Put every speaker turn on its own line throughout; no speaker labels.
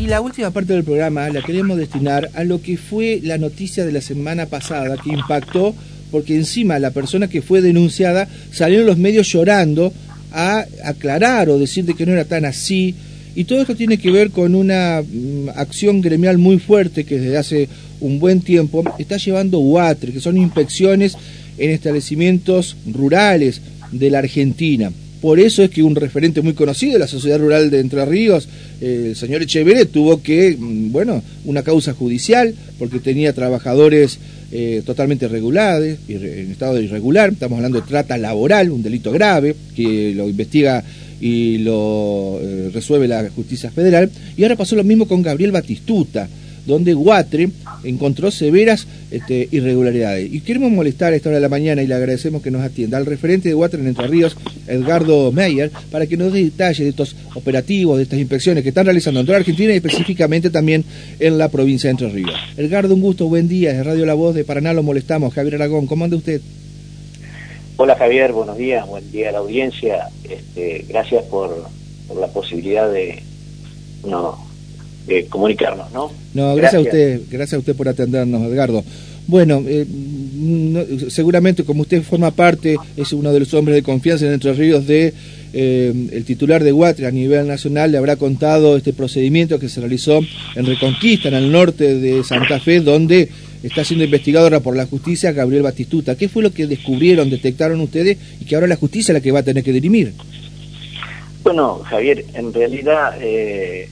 Y la última parte del programa la queremos destinar a lo que fue la noticia de la semana pasada que impactó porque encima la persona que fue denunciada salieron los medios llorando a aclarar o decir de que no era tan así. Y todo esto tiene que ver con una mm, acción gremial muy fuerte que desde hace un buen tiempo está llevando UATRE, que son inspecciones en establecimientos rurales de la Argentina. Por eso es que un referente muy conocido de la sociedad rural de Entre Ríos, el señor Echeverre, tuvo que, mm, bueno, una causa judicial, porque tenía trabajadores eh, totalmente irregulares, en estado irregular, estamos hablando de trata laboral, un delito grave, que lo investiga y lo eh, resuelve la justicia federal, y ahora pasó lo mismo con Gabriel Batistuta, donde Guatre encontró severas este, irregularidades. Y queremos molestar a esta hora de la mañana y le agradecemos que nos atienda al referente de Guatre en Entre Ríos, Edgardo Meyer, para que nos dé detalles de estos operativos, de estas inspecciones que están realizando en toda Argentina y específicamente también en la provincia de Entre Ríos. Edgardo, un gusto, buen día, de Radio La Voz de Paraná lo molestamos. Javier Aragón, ¿cómo anda usted?
Hola Javier, buenos días, buen día a la audiencia. Este, gracias por, por la posibilidad de, no, de comunicarnos, ¿no?
No, gracias, a usted, gracias a usted por atendernos, Edgardo. Bueno, eh, seguramente como usted forma parte, es uno de los hombres de confianza en Entre Ríos de eh, el titular de Guatre a nivel nacional le habrá contado este procedimiento que se realizó en Reconquista, en el norte de Santa Fe, donde está siendo investigado ahora por la justicia Gabriel Batistuta. ¿Qué fue lo que descubrieron, detectaron ustedes y que ahora la justicia es la que va a tener que dirimir?
Bueno, Javier, en realidad eh,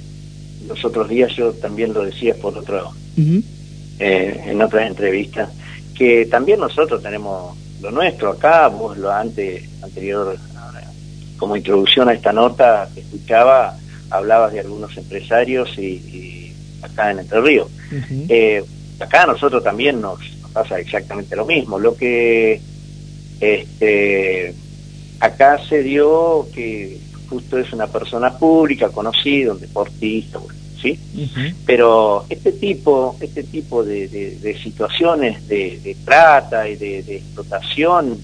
los otros días yo también lo decía por otro, eh, en otras entrevistas, que también nosotros tenemos lo nuestro acá, vos lo antes, anterior, como introducción a esta nota que escuchaba, hablabas de algunos empresarios y, acá en Entre Ríos. Eh, acá a nosotros también nos, pasa exactamente lo mismo. Lo que este, acá se dio que justo es una persona pública, conocido, un deportista, ¿sí? Pero este tipo, este tipo de, situaciones de, trata y de, explotación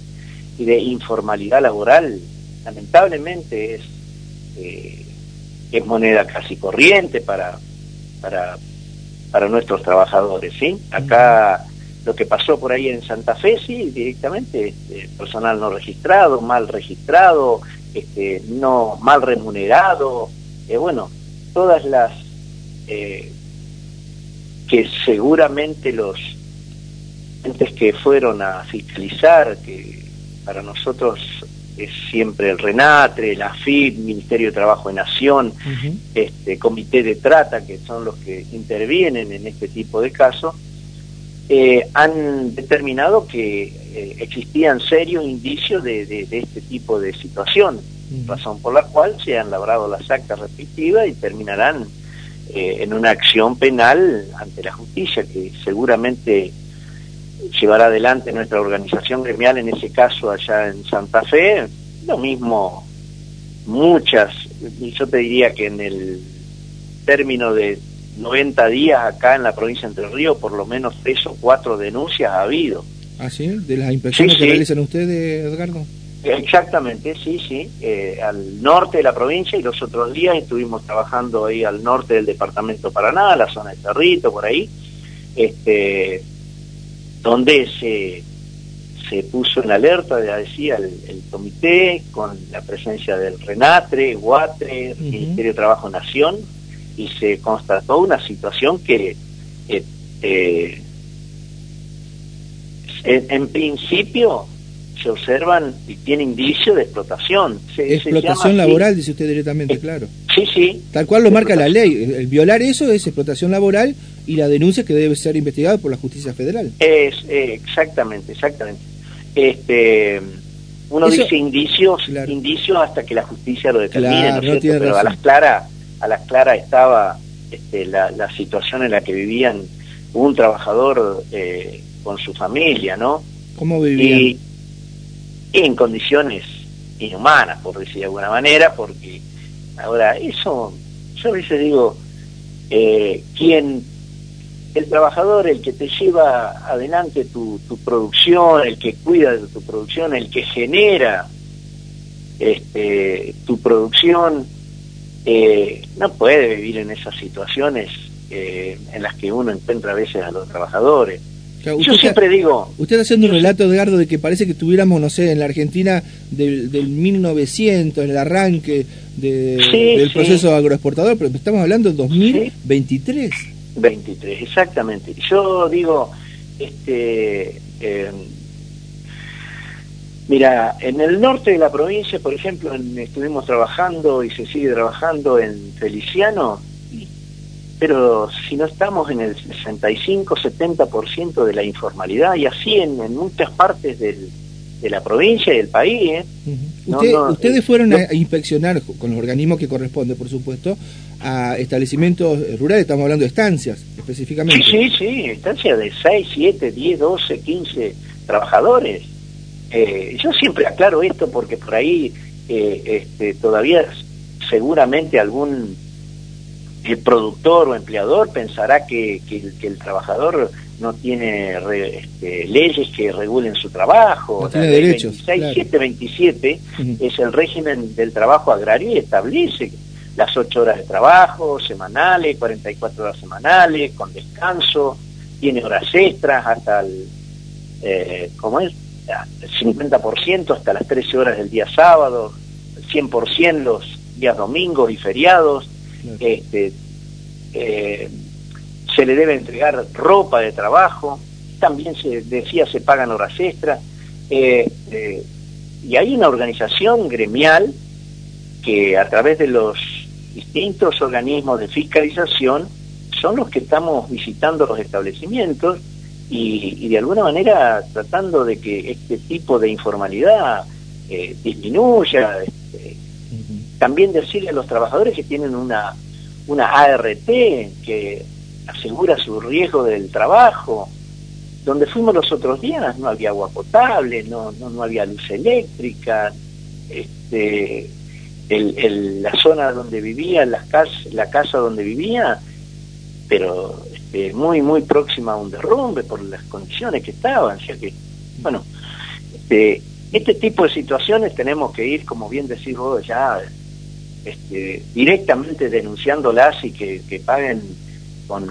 y de informalidad laboral, lamentablemente es, eh, es moneda casi corriente para, para, para nuestros trabajadores, ¿sí? Acá lo que pasó por ahí en Santa Fe, sí, directamente, este, personal no registrado, mal registrado, este, no mal remunerado, eh, bueno, todas las eh, que seguramente los entes que fueron a fiscalizar, que para nosotros es siempre el RENATRE, la FIP, Ministerio de Trabajo de Nación, este Comité de Trata, que son los que intervienen en este tipo de casos, eh, han determinado que eh, existían serios indicios de, de, este tipo de situación, razón por la cual se han labrado las actas respectivas y terminarán eh, en una acción penal ante la justicia que seguramente llevará adelante nuestra organización gremial en ese caso allá en Santa Fe, lo mismo muchas, yo te diría que en el término de 90 días acá en la provincia de Entre Ríos, por lo menos tres o cuatro denuncias ha habido.
¿Ah, sí? ¿De las inspecciones que realizan ustedes, Edgardo?
Exactamente, sí, sí, eh, al norte de la provincia y los otros días estuvimos trabajando ahí al norte del departamento Paraná, la zona de Cerrito, por ahí, este, donde se, se puso en alerta, ya decía, el, comité con la presencia del RENATRE, GUATRE, Ministerio de Trabajo Nación, y se constató una situación que eh, eh, en, principio se observan y tiene indicio de explotación.
explotación laboral, dice usted directamente, claro.
Sí, sí.
Tal cual lo marca la ley. El violar eso es explotación laboral y la denuncia que debe ser investigada por la justicia federal.
Es eh, exactamente, exactamente. Este, uno dice indicios, indicios hasta que la justicia lo determine, ¿no es cierto? Pero a las claras a las claras estaba este, la, situación en la que vivían un trabajador eh, con su familia, ¿no?
¿Cómo vivían?
Y, en condiciones inhumanas, por decir de alguna manera, porque ahora eso, yo a veces digo, eh, quien, el trabajador, el que te lleva adelante tu, tu producción, el que cuida de tu producción, el que genera este, tu producción, eh, no puede vivir en esas situaciones eh, en las que uno encuentra a veces a los trabajadores. Yo siempre digo...
Usted está haciendo un relato, Edgardo, de que parece que estuviéramos, no sé, en la Argentina del, del 1900, en el arranque del proceso agroexportador, pero estamos hablando del 2023.
23, exactamente. Yo digo, este, eh, mira, en el norte de la provincia, por ejemplo, estuvimos trabajando y se sigue trabajando en Feliciano, pero si no estamos en el 65-70% de la informalidad y así en, muchas partes del, de la provincia y del país. ¿eh?
ustedes eh, fueron a inspeccionar con los organismos que corresponde, por supuesto, a establecimientos rurales, estamos hablando de estancias específicamente.
Sí, sí, sí, estancias de 6, 7, 10, 12, 15 trabajadores. Eh, yo siempre aclaro esto porque por ahí este, todavía seguramente algún el productor o empleador pensará que, que, el trabajador no tiene este, leyes que regulen su trabajo.
No tiene derechos.
26727 es el régimen del trabajo agrario y establece las ocho horas de trabajo semanales, 44 horas semanales, con descanso, tiene horas extras hasta el, eh, ¿cómo es? El 50% hasta las 13 horas del día sábado, 100% los días domingos y feriados, este, eh, se le debe entregar ropa de trabajo, también se decía se pagan horas extras, eh, eh, y hay una organización gremial que a través de los distintos organismos de fiscalización son los que estamos visitando los establecimientos y, de alguna manera tratando de que este tipo de informalidad disminuya. Este, también decirle a los trabajadores que tienen una una ART que asegura su riesgo del trabajo. Donde fuimos los otros días no había agua potable, no, no, no había luz eléctrica, este, el, la zona donde vivía, las la casa donde vivía, pero este, muy, muy próxima a un derrumbe por las condiciones que estaban. O sea que, bueno, este, este tipo de situaciones tenemos que ir, como bien decís vos, ya este, directamente denunciándolas y que, paguen con,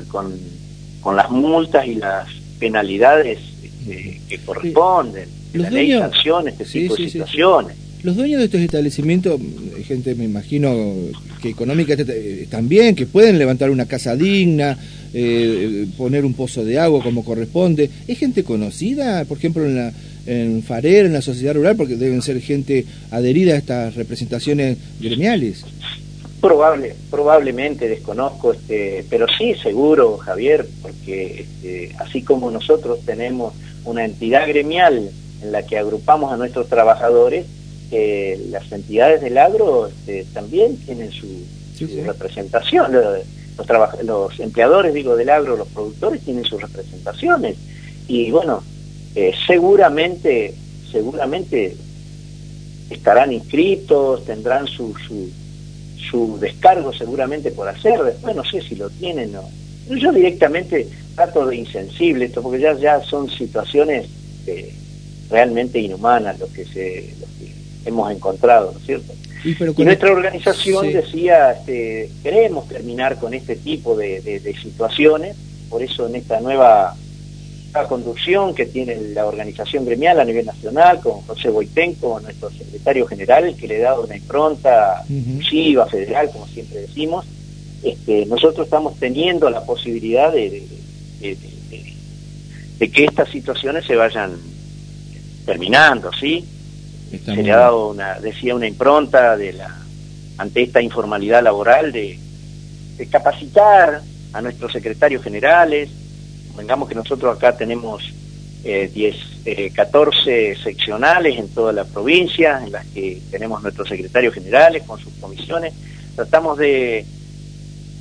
con, las multas y las penalidades este, que corresponden, la ley sanciona este tipo de situaciones.
Los dueños de estos establecimientos, gente me imagino que económica también, que pueden levantar una casa digna, eh, poner un pozo de agua como corresponde, ¿es gente conocida, por ejemplo, en la en Farero, en la sociedad rural, porque deben ser gente adherida a estas representaciones gremiales.
Probable, probablemente desconozco, este, pero sí seguro, Javier, porque este, así como nosotros tenemos una entidad gremial en la que agrupamos a nuestros trabajadores, eh, las entidades del agro este, también tienen su, representación. Los, los empleadores, digo, del agro, los productores tienen sus representaciones. Y bueno, eh, seguramente, seguramente estarán inscritos, tendrán su, su, su, descargo seguramente por hacer, después no sé si lo tienen o. Yo directamente trato de insensible esto, porque ya, ya son situaciones eh, realmente inhumanas lo que, se, hemos encontrado, ¿no es cierto? Y, nuestra organización decía, este, queremos terminar con este tipo de, de situaciones, por eso en esta nueva la conducción que tiene la organización gremial a nivel nacional, con José Boitenco, nuestro secretario general, que le da una impronta uh federal, como siempre decimos, este, nosotros estamos teniendo la posibilidad de, de, que estas situaciones se vayan terminando, ¿sí? Se le ha dado una, decía, una impronta de la, ante esta informalidad laboral de, de capacitar a nuestros secretarios generales, Vengamos que nosotros acá tenemos eh, 10, eh, 14 seccionales en toda la provincia, en las que tenemos nuestros secretarios generales con sus comisiones. Tratamos de,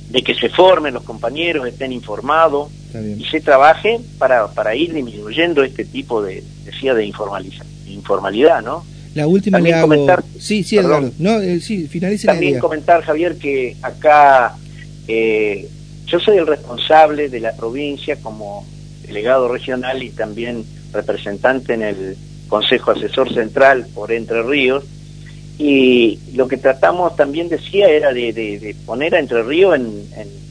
de que se formen los compañeros, estén informados y se trabaje para, para ir disminuyendo este tipo de, decía, de informalidad, ¿no?
La última También comentar, sí, sí, Eduardo. No, eh, sí, finalice
También comentar, Javier, que acá eh, yo soy el responsable de la provincia como delegado regional y también representante en el Consejo Asesor Central por Entre Ríos. Y lo que tratamos también decía era de, poner a Entre Ríos en,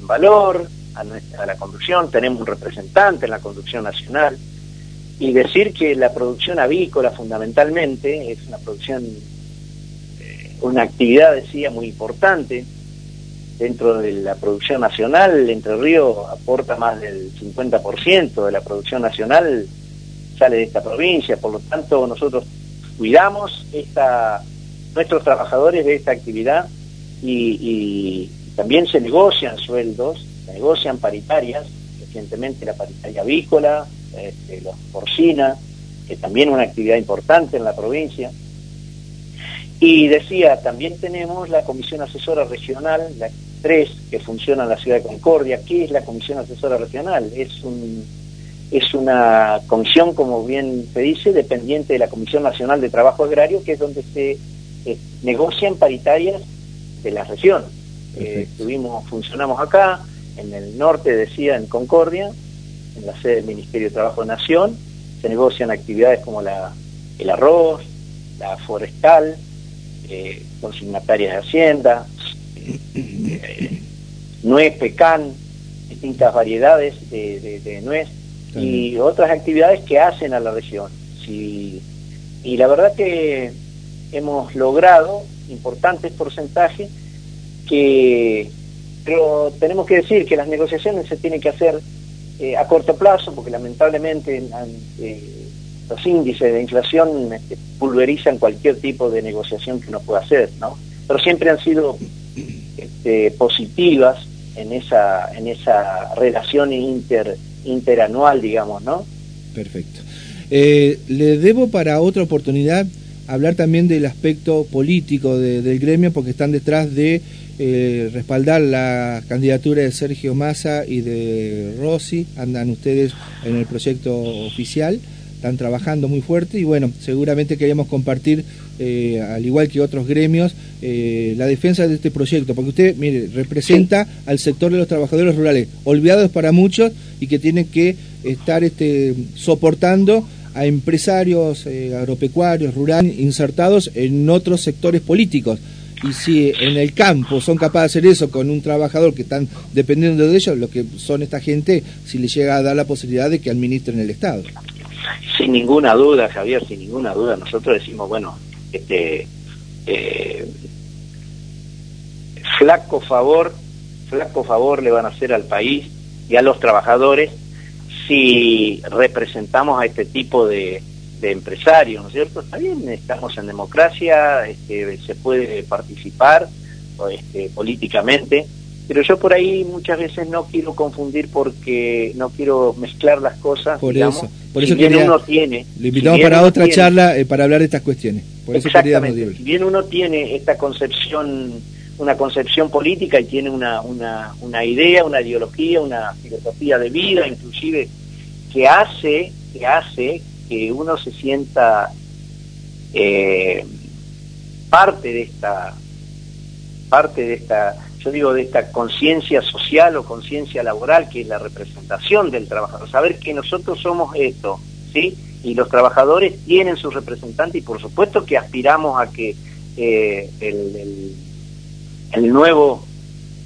valor, a, nuestra, a la conducción, tenemos un representante en la conducción nacional, y decir que la producción avícola fundamentalmente es una producción, eh, una actividad, decía, muy importante dentro de la producción nacional, Entre Ríos aporta más del 50% de la producción nacional, sale de esta provincia, por lo tanto nosotros cuidamos esta, nuestros trabajadores de esta actividad y, también se negocian sueldos, se negocian paritarias, recientemente la paritaria avícola, este, los porcina, que también es una actividad importante en la provincia. Y decía, también tenemos la Comisión Asesora Regional, la 3, que funciona en la ciudad de Concordia. ¿Qué es la Comisión Asesora Regional? Es un es una comisión, como bien se dice, dependiente de la Comisión Nacional de Trabajo Agrario, que es donde se eh, negocian paritarias de la región. Eh, estuvimos, funcionamos acá, en el norte, decía, en Concordia, en la sede del Ministerio de Trabajo de Nación, se negocian actividades como la, el arroz, la forestal, eh, consignatarias de Hacienda, eh, nuez, pecan, distintas variedades de, de nuez, y otras actividades que hacen a la región. y la verdad que hemos logrado importantes porcentajes que pero tenemos que decir que las negociaciones se tienen que hacer eh, a corto plazo porque lamentablemente eh, los índices de inflación este, pulverizan cualquier tipo de negociación que uno pueda hacer no pero siempre han sido este, positivas en esa en esa relación inter interanual, digamos, ¿no?
Perfecto. Eh, le debo para otra oportunidad hablar también del aspecto político del gremio, porque están detrás de eh, respaldar la candidatura de Sergio Massa y de Rossi, andan ustedes en el proyecto oficial están trabajando muy fuerte y bueno, seguramente queríamos compartir, eh, al igual que otros gremios, eh, la defensa de este proyecto, porque usted, mire, representa al sector de los trabajadores rurales, olvidados para muchos y que tienen que estar este, soportando a empresarios eh, agropecuarios, rurales, insertados en otros sectores políticos. Y si en el campo son capaces de hacer eso con un trabajador que están dependiendo de ellos, lo que son esta gente, si les llega a dar la posibilidad de que administren el Estado.
Sin ninguna duda, Javier, sin ninguna duda, nosotros decimos, bueno, este eh, flaco favor, flaco favor le van a hacer al país y a los trabajadores si representamos a este tipo de, empresarios, ¿no es cierto? Está bien, estamos en democracia, este, se puede participar este, políticamente, pero yo por ahí muchas veces no quiero confundir porque no quiero mezclar las cosas.
Por eso, por eso uno tiene. Lo invitamos para otra charla eh, para hablar de estas cuestiones. Por eso
exactamente. Si bien uno tiene esta concepción, una concepción política y tiene una, una, una idea, una ideología, una filosofía de vida, inclusive que hace que hace que uno se sienta eh, parte de esta parte de esta yo digo, de esta conciencia social o conciencia laboral, que es la representación del trabajador, saber que nosotros somos esto, ¿sí? Y los trabajadores tienen su representante y por supuesto que aspiramos a que eh, el, el, nuevo,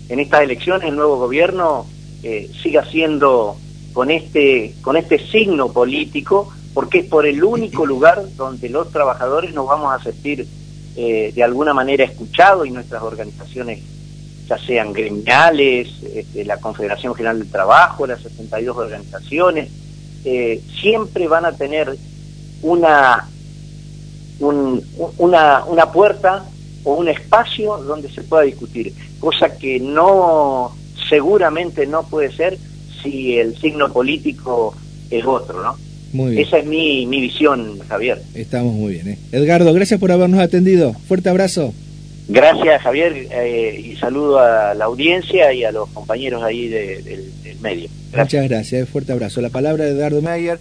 en estas elecciones, el nuevo gobierno eh, siga siendo con este, con este signo político, porque es por el único lugar donde los trabajadores nos vamos a sentir eh, de alguna manera escuchados y nuestras organizaciones ya sean gremiales, este, la Confederación General del Trabajo, las 62 organizaciones, eh, siempre van a tener una, una, una puerta o un espacio donde se pueda discutir, cosa que no, seguramente no puede ser si el signo político es otro, ¿no? Muy bien. Esa es mi, mi visión, Javier.
Estamos muy bien. ¿eh? Edgardo, gracias por habernos atendido. Fuerte abrazo.
Gracias, Javier, eh, y saludo a la audiencia y a los compañeros ahí del medio.
Muchas gracias, fuerte abrazo. La palabra de Eduardo Meyer.